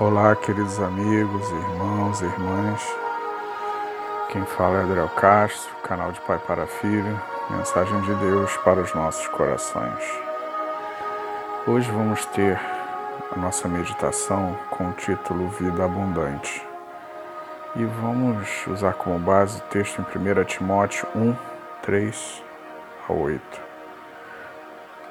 Olá, queridos amigos, irmãos irmãs. Quem fala é Adriel Castro, canal de Pai para Filho, mensagem de Deus para os nossos corações. Hoje vamos ter a nossa meditação com o título Vida Abundante. E vamos usar como base o texto em 1 Timóteo 1, 3 a 8.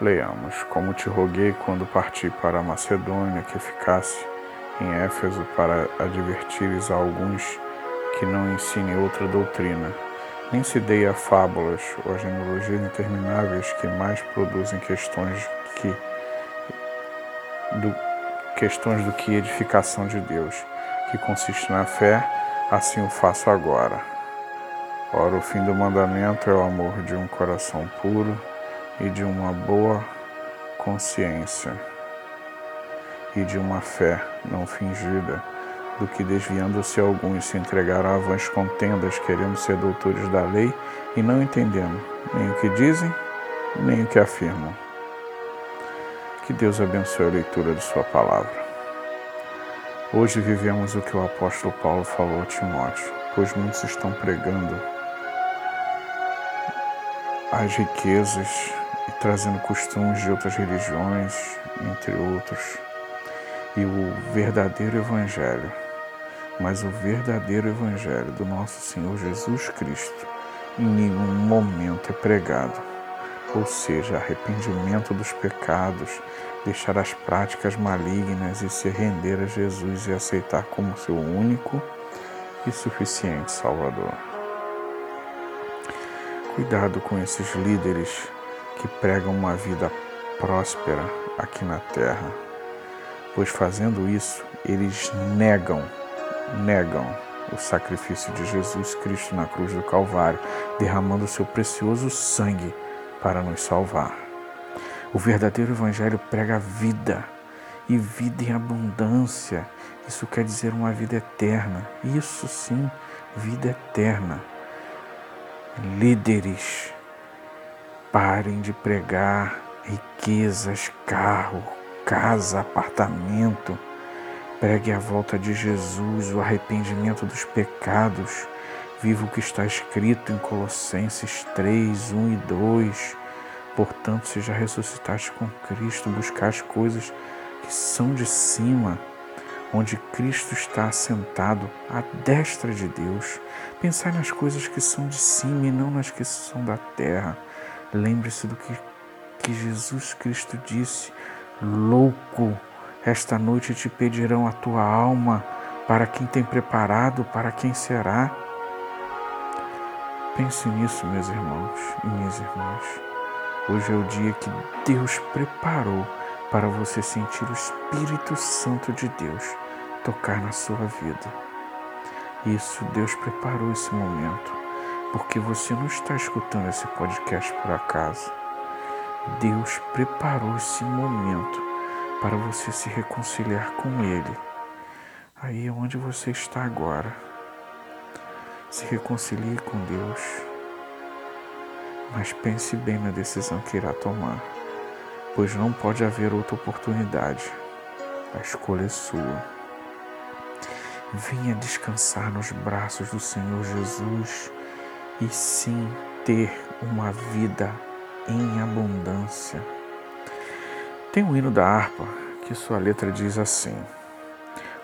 Leamos: Como te roguei quando parti para a Macedônia que ficasse em Éfeso para advertires a alguns que não ensine outra doutrina, nem se deem a fábulas ou a genealogias intermináveis que mais produzem questões que do, questões do que edificação de Deus, que consiste na fé, assim o faço agora. Ora, o fim do mandamento é o amor de um coração puro e de uma boa consciência e de uma fé não fingida, do que desviando-se alguns se entregaram a vãs contendas, querendo ser doutores da lei e não entendendo nem o que dizem, nem o que afirmam. Que Deus abençoe a leitura de Sua palavra. Hoje vivemos o que o apóstolo Paulo falou a Timóteo, pois muitos estão pregando as riquezas e trazendo costumes de outras religiões, entre outros e o verdadeiro Evangelho. Mas o verdadeiro Evangelho do nosso Senhor Jesus Cristo em nenhum momento é pregado. Ou seja, arrependimento dos pecados, deixar as práticas malignas e se render a Jesus e aceitar como seu único e suficiente Salvador. Cuidado com esses líderes que pregam uma vida próspera aqui na terra pois fazendo isso, eles negam, negam o sacrifício de Jesus Cristo na cruz do Calvário, derramando seu precioso sangue para nos salvar. O verdadeiro Evangelho prega vida e vida em abundância. Isso quer dizer uma vida eterna. Isso sim, vida eterna. Líderes, parem de pregar riquezas, carro, casa, apartamento. Pregue a volta de Jesus, o arrependimento dos pecados. Viva o que está escrito em Colossenses 3, 1 e 2. Portanto, se já ressuscitaste com Cristo, buscar as coisas que são de cima, onde Cristo está assentado à destra de Deus. Pensar nas coisas que são de cima e não nas que são da terra. Lembre-se do que, que Jesus Cristo disse Louco, esta noite te pedirão a tua alma, para quem tem preparado, para quem será. Pense nisso, meus irmãos e minhas irmãs. Hoje é o dia que Deus preparou para você sentir o Espírito Santo de Deus tocar na sua vida. Isso, Deus preparou esse momento, porque você não está escutando esse podcast por acaso. Deus preparou esse momento para você se reconciliar com Ele. Aí é onde você está agora. Se reconcilie com Deus. Mas pense bem na decisão que irá tomar, pois não pode haver outra oportunidade. A escolha é sua. Venha descansar nos braços do Senhor Jesus e sim ter uma vida em abundância. Tem um hino da harpa que sua letra diz assim: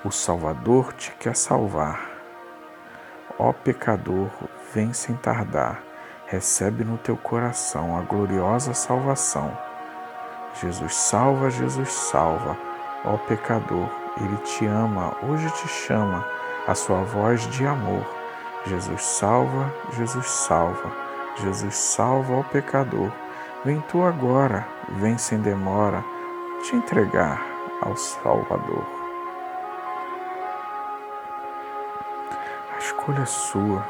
O Salvador te quer salvar. Ó pecador, vem sem tardar, recebe no teu coração a gloriosa salvação. Jesus salva, Jesus salva, ó pecador, ele te ama, hoje te chama, a sua voz de amor. Jesus salva, Jesus salva, Jesus salva, ó pecador. Vem tu agora, vem sem demora, te entregar ao Salvador. A escolha é sua,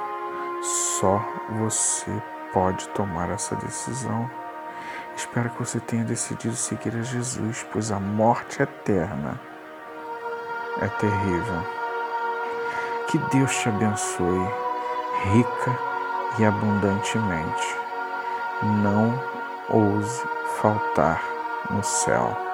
só você pode tomar essa decisão. Espero que você tenha decidido seguir a Jesus, pois a morte eterna é terrível. Que Deus te abençoe rica e abundantemente. Não ouse faltar no céu.